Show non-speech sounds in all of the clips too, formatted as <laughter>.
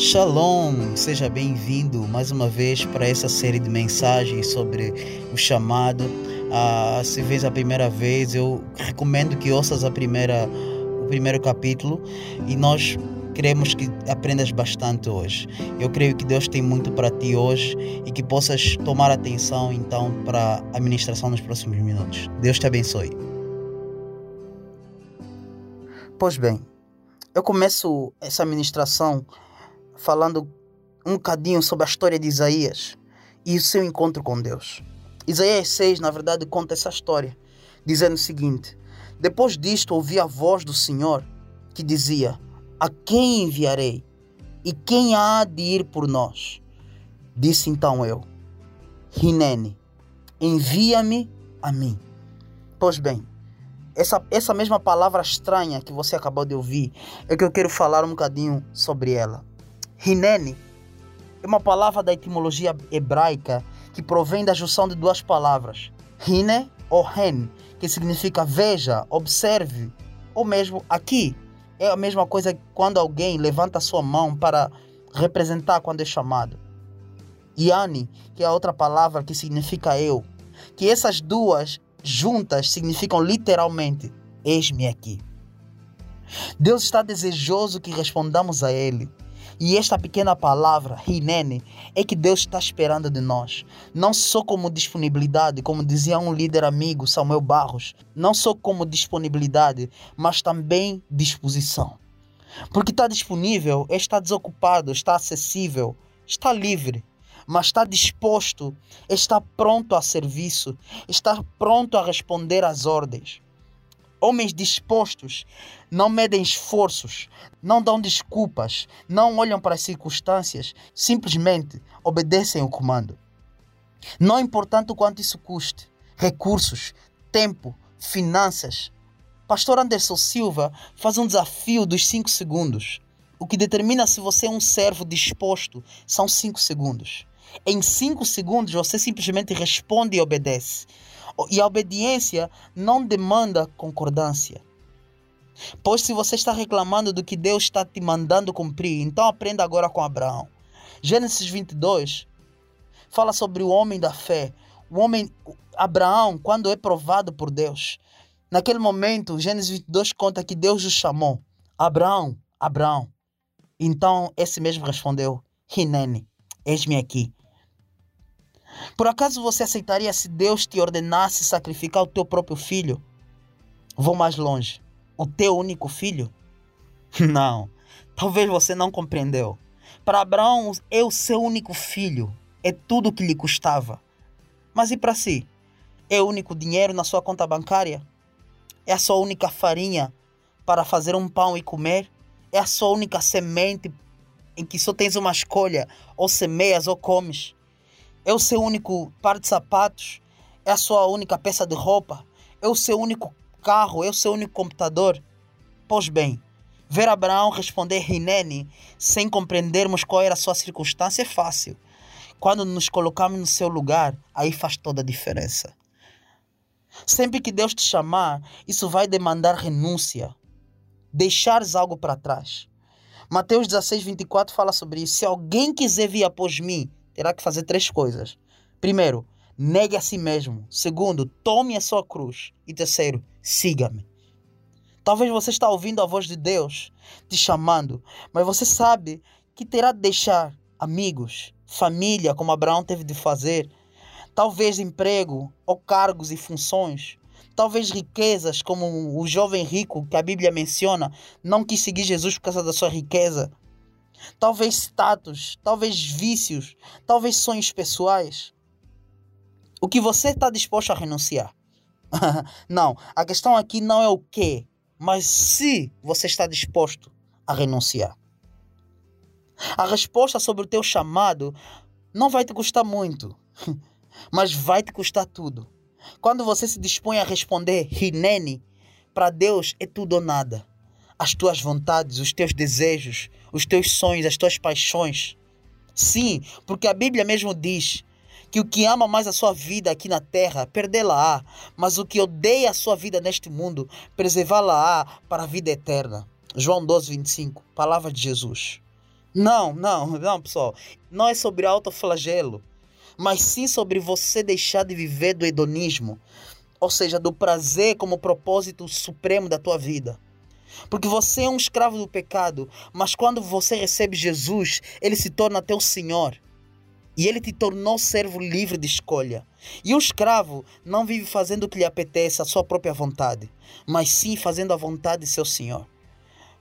Shalom, seja bem-vindo mais uma vez para essa série de mensagens sobre o chamado. Ah, se vês a primeira vez, eu recomendo que ouças a primeira, o primeiro capítulo e nós queremos que aprendas bastante hoje. Eu creio que Deus tem muito para ti hoje e que possas tomar atenção então para a ministração nos próximos minutos. Deus te abençoe. Pois bem, eu começo essa ministração falando um bocadinho sobre a história de Isaías e o seu encontro com Deus. Isaías 6, na verdade, conta essa história, dizendo o seguinte: Depois disto ouvi a voz do Senhor que dizia: A quem enviarei? E quem há de ir por nós? Disse então eu: Rinene, envia-me a mim. Pois bem, essa, essa mesma palavra estranha que você acabou de ouvir é que eu quero falar um bocadinho sobre ela. Hinene é uma palavra da etimologia hebraica que provém da junção de duas palavras, hine ou hen, que significa veja, observe, ou mesmo aqui. É a mesma coisa quando alguém levanta sua mão para representar quando é chamado. Yani, que é a outra palavra que significa eu. Que essas duas juntas significam literalmente eis-me aqui. Deus está desejoso que respondamos a Ele e esta pequena palavra, Hinene, é que Deus está esperando de nós. Não só como disponibilidade, como dizia um líder amigo, Samuel Barros, não só como disponibilidade, mas também disposição. Porque está disponível, está desocupado, está acessível, está livre, mas está disposto, está pronto a serviço, está pronto a responder às ordens. Homens dispostos não medem esforços, não dão desculpas, não olham para as circunstâncias, simplesmente obedecem o comando. Não importante o quanto isso custe, recursos, tempo, finanças. Pastor Anderson Silva faz um desafio dos 5 segundos. O que determina se você é um servo disposto são 5 segundos. Em 5 segundos você simplesmente responde e obedece. E a obediência não demanda concordância. Pois se você está reclamando do que Deus está te mandando cumprir, então aprenda agora com Abraão. Gênesis 22 fala sobre o homem da fé. O homem, Abraão, quando é provado por Deus. Naquele momento, Gênesis 22 conta que Deus o chamou. Abraão, Abraão. Então, esse mesmo respondeu, Hinene, eis-me aqui. Por acaso você aceitaria se Deus te ordenasse sacrificar o teu próprio filho? Vou mais longe. O teu único filho? <laughs> Não. Talvez você não compreendeu. Para Abraão, é o seu único filho. É tudo que lhe custava. Mas e para si? É o único dinheiro na sua conta bancária? É a sua única farinha para fazer um pão e comer? É a sua única semente em que só tens uma escolha: ou semeias ou comes? É o seu único par de sapatos? É a sua única peça de roupa? É o seu único carro? É o seu único computador? Pois bem, ver Abraão responder Rinene sem compreendermos qual era a sua circunstância é fácil. Quando nos colocamos no seu lugar, aí faz toda a diferença. Sempre que Deus te chamar, isso vai demandar renúncia. Deixares algo para trás. Mateus 16, 24 fala sobre isso. Se alguém quiser vir após mim, terá que fazer três coisas. Primeiro, negue a si mesmo. Segundo, tome a sua cruz. E terceiro, siga-me. Talvez você está ouvindo a voz de Deus te chamando, mas você sabe que terá de deixar amigos, família, como Abraão teve de fazer, talvez emprego ou cargos e funções, talvez riquezas, como o jovem rico que a Bíblia menciona, não quis seguir Jesus por causa da sua riqueza, talvez status, talvez vícios, talvez sonhos pessoais. O que você está disposto a renunciar? <laughs> não, a questão aqui não é o que, mas se você está disposto a renunciar. A resposta sobre o teu chamado não vai te custar muito, <laughs> mas vai te custar tudo. Quando você se dispõe a responder Rinene, para Deus é tudo ou nada as tuas vontades, os teus desejos, os teus sonhos, as tuas paixões. Sim, porque a Bíblia mesmo diz que o que ama mais a sua vida aqui na terra, perdê-la-á, mas o que odeia a sua vida neste mundo, preservá-la-á para a vida eterna. João 12, 25, palavra de Jesus. Não, não, não, pessoal. Não é sobre autoflagelo, mas sim sobre você deixar de viver do hedonismo, ou seja, do prazer como propósito supremo da tua vida. Porque você é um escravo do pecado, mas quando você recebe Jesus, ele se torna teu Senhor. E ele te tornou servo livre de escolha. E o escravo não vive fazendo o que lhe apetece, a sua própria vontade, mas sim fazendo a vontade de seu Senhor.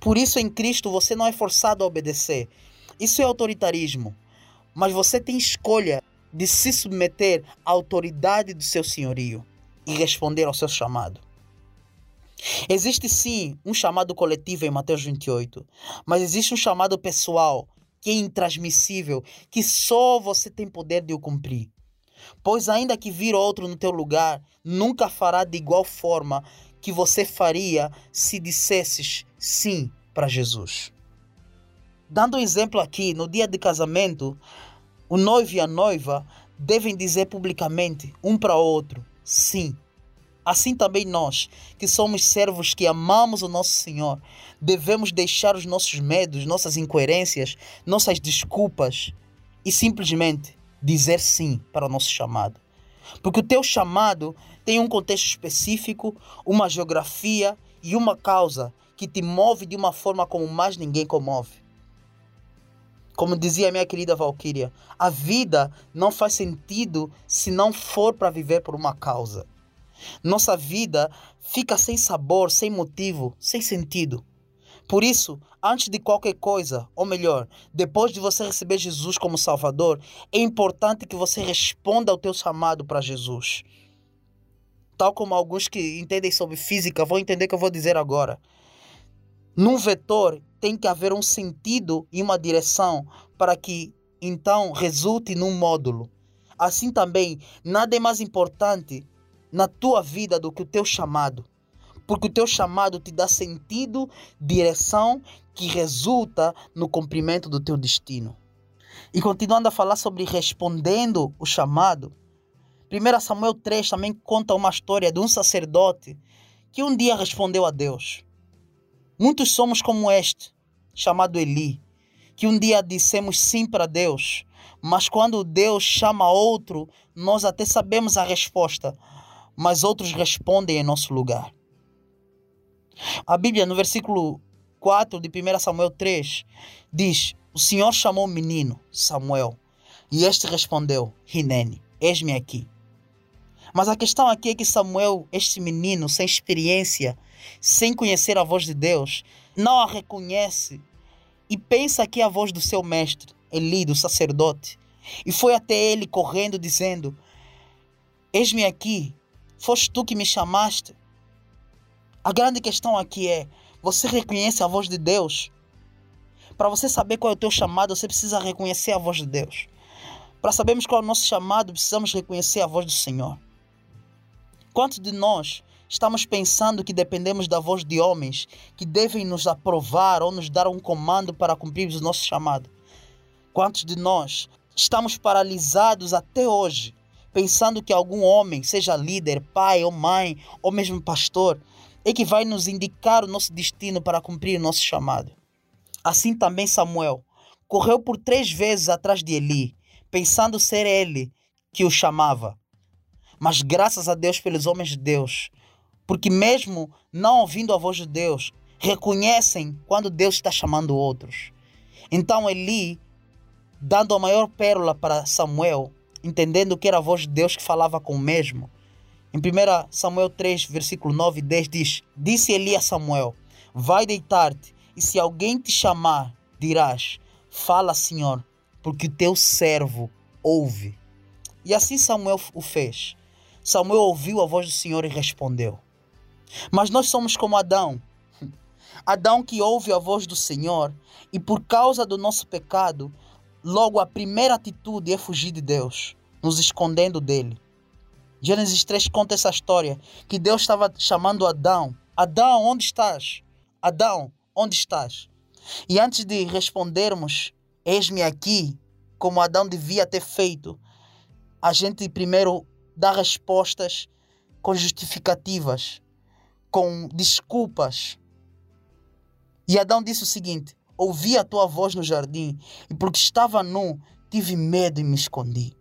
Por isso, em Cristo, você não é forçado a obedecer. Isso é autoritarismo. Mas você tem escolha de se submeter à autoridade do seu senhorio e responder ao seu chamado. Existe sim um chamado coletivo em Mateus 28, mas existe um chamado pessoal que é intransmissível, que só você tem poder de o cumprir. Pois ainda que vir outro no teu lugar, nunca fará de igual forma que você faria se dissesses sim para Jesus. Dando um exemplo aqui, no dia de casamento, o noivo e a noiva devem dizer publicamente um para outro sim Assim também nós, que somos servos que amamos o nosso Senhor, devemos deixar os nossos medos, nossas incoerências, nossas desculpas e simplesmente dizer sim para o nosso chamado. Porque o teu chamado tem um contexto específico, uma geografia e uma causa que te move de uma forma como mais ninguém comove. Como dizia minha querida Valkyria, a vida não faz sentido se não for para viver por uma causa. Nossa vida fica sem sabor, sem motivo, sem sentido. Por isso, antes de qualquer coisa, ou melhor, depois de você receber Jesus como Salvador, é importante que você responda ao teu chamado para Jesus. Tal como alguns que entendem sobre física vão entender o que eu vou dizer agora. Num vetor tem que haver um sentido e uma direção para que então resulte num módulo. Assim também, nada é mais importante na tua vida do que o teu chamado. Porque o teu chamado te dá sentido, direção que resulta no cumprimento do teu destino. E continuando a falar sobre respondendo o chamado, 1 Samuel 3 também conta uma história de um sacerdote que um dia respondeu a Deus. Muitos somos como este, chamado Eli, que um dia dissemos sim para Deus, mas quando Deus chama outro, nós até sabemos a resposta, mas outros respondem em nosso lugar. A Bíblia, no versículo 4 de 1 Samuel 3, diz: O Senhor chamou o menino, Samuel, e este respondeu: Rinene, eis-me aqui. Mas a questão aqui é que Samuel, este menino sem experiência, sem conhecer a voz de Deus, não a reconhece e pensa que é a voz do seu mestre, Eli, do sacerdote, e foi até ele correndo, dizendo: Eis-me aqui, Foste tu que me chamaste. A grande questão aqui é: você reconhece a voz de Deus? Para você saber qual é o teu chamado, você precisa reconhecer a voz de Deus. Para sabermos qual é o nosso chamado, precisamos reconhecer a voz do Senhor. Quantos de nós estamos pensando que dependemos da voz de homens que devem nos aprovar ou nos dar um comando para cumprirmos o nosso chamado? Quantos de nós estamos paralisados até hoje pensando que algum homem, seja líder, pai ou mãe, ou mesmo pastor, é que vai nos indicar o nosso destino para cumprir o nosso chamado. Assim também Samuel correu por três vezes atrás de Eli, pensando ser ele que o chamava. Mas graças a Deus pelos homens de Deus, porque mesmo não ouvindo a voz de Deus, reconhecem quando Deus está chamando outros. Então Eli, dando a maior pérola para Samuel, entendendo que era a voz de Deus que falava com o mesmo. Em 1 Samuel 3, versículo 9 e 10 diz: Disse Eli a Samuel: Vai deitar-te, e se alguém te chamar, dirás: Fala, Senhor, porque o teu servo ouve. E assim Samuel o fez. Samuel ouviu a voz do Senhor e respondeu. Mas nós somos como Adão. <laughs> Adão que ouve a voz do Senhor e por causa do nosso pecado Logo, a primeira atitude é fugir de Deus, nos escondendo dele. Gênesis 3 conta essa história que Deus estava chamando Adão: Adão, onde estás? Adão, onde estás? E antes de respondermos, eis-me aqui, como Adão devia ter feito, a gente primeiro dá respostas com justificativas, com desculpas. E Adão disse o seguinte: ouvi a tua voz no jardim, e porque estava nu, tive medo e me escondi.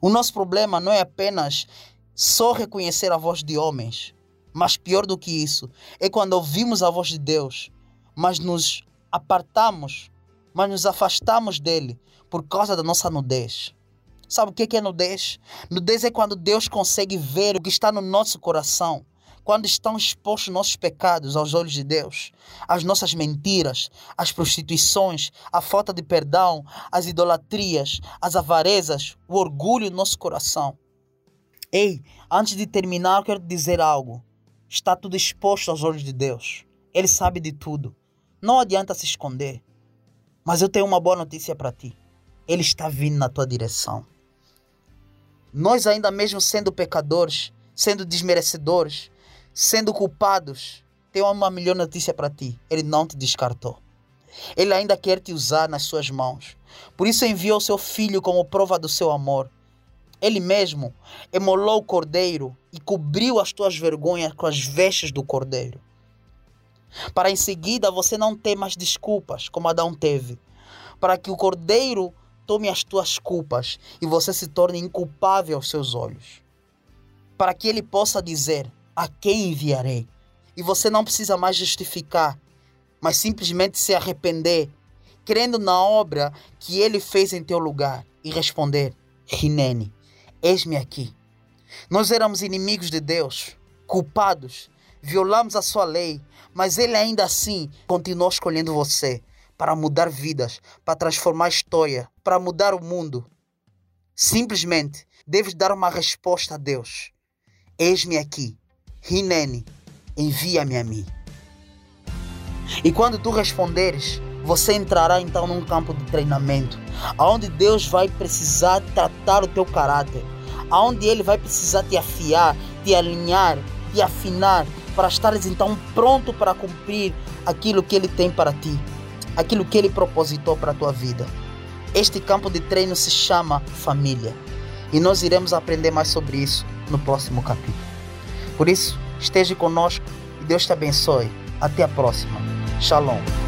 O nosso problema não é apenas só reconhecer a voz de homens, mas pior do que isso, é quando ouvimos a voz de Deus, mas nos apartamos, mas nos afastamos dele por causa da nossa nudez. Sabe o que é nudez? Nudez é quando Deus consegue ver o que está no nosso coração quando estão expostos nossos pecados aos olhos de Deus, as nossas mentiras, as prostituições, a falta de perdão, as idolatrias, as avarezas, o orgulho no nosso coração. Ei, antes de terminar, eu quero dizer algo. Está tudo exposto aos olhos de Deus. Ele sabe de tudo. Não adianta se esconder. Mas eu tenho uma boa notícia para ti. Ele está vindo na tua direção. Nós, ainda mesmo sendo pecadores, sendo desmerecedores, sendo culpados, tenho uma melhor notícia para ti: Ele não te descartou. Ele ainda quer te usar nas suas mãos. Por isso enviou seu filho como prova do seu amor. Ele mesmo emolou o cordeiro e cobriu as tuas vergonhas com as vestes do cordeiro. Para em seguida você não ter mais desculpas, como Adão teve. Para que o cordeiro tome as tuas culpas e você se torne inculpável aos seus olhos. Para que ele possa dizer: a quem enviarei? E você não precisa mais justificar, mas simplesmente se arrepender, crendo na obra que ele fez em teu lugar e responder: Rinene, eis-me aqui. Nós éramos inimigos de Deus, culpados, violamos a sua lei, mas ele ainda assim continuou escolhendo você para mudar vidas, para transformar a história, para mudar o mundo. Simplesmente deves dar uma resposta a Deus. Eis-me aqui. Rinene, envia-me a mim. E quando tu responderes, você entrará então num campo de treinamento, onde Deus vai precisar tratar o teu caráter, onde Ele vai precisar te afiar, te alinhar, te afinar, para estares então pronto para cumprir aquilo que Ele tem para ti, aquilo que Ele propositou para a tua vida. Este campo de treino se chama família e nós iremos aprender mais sobre isso no próximo capítulo. Por isso, esteja conosco e Deus te abençoe. Até a próxima. Shalom.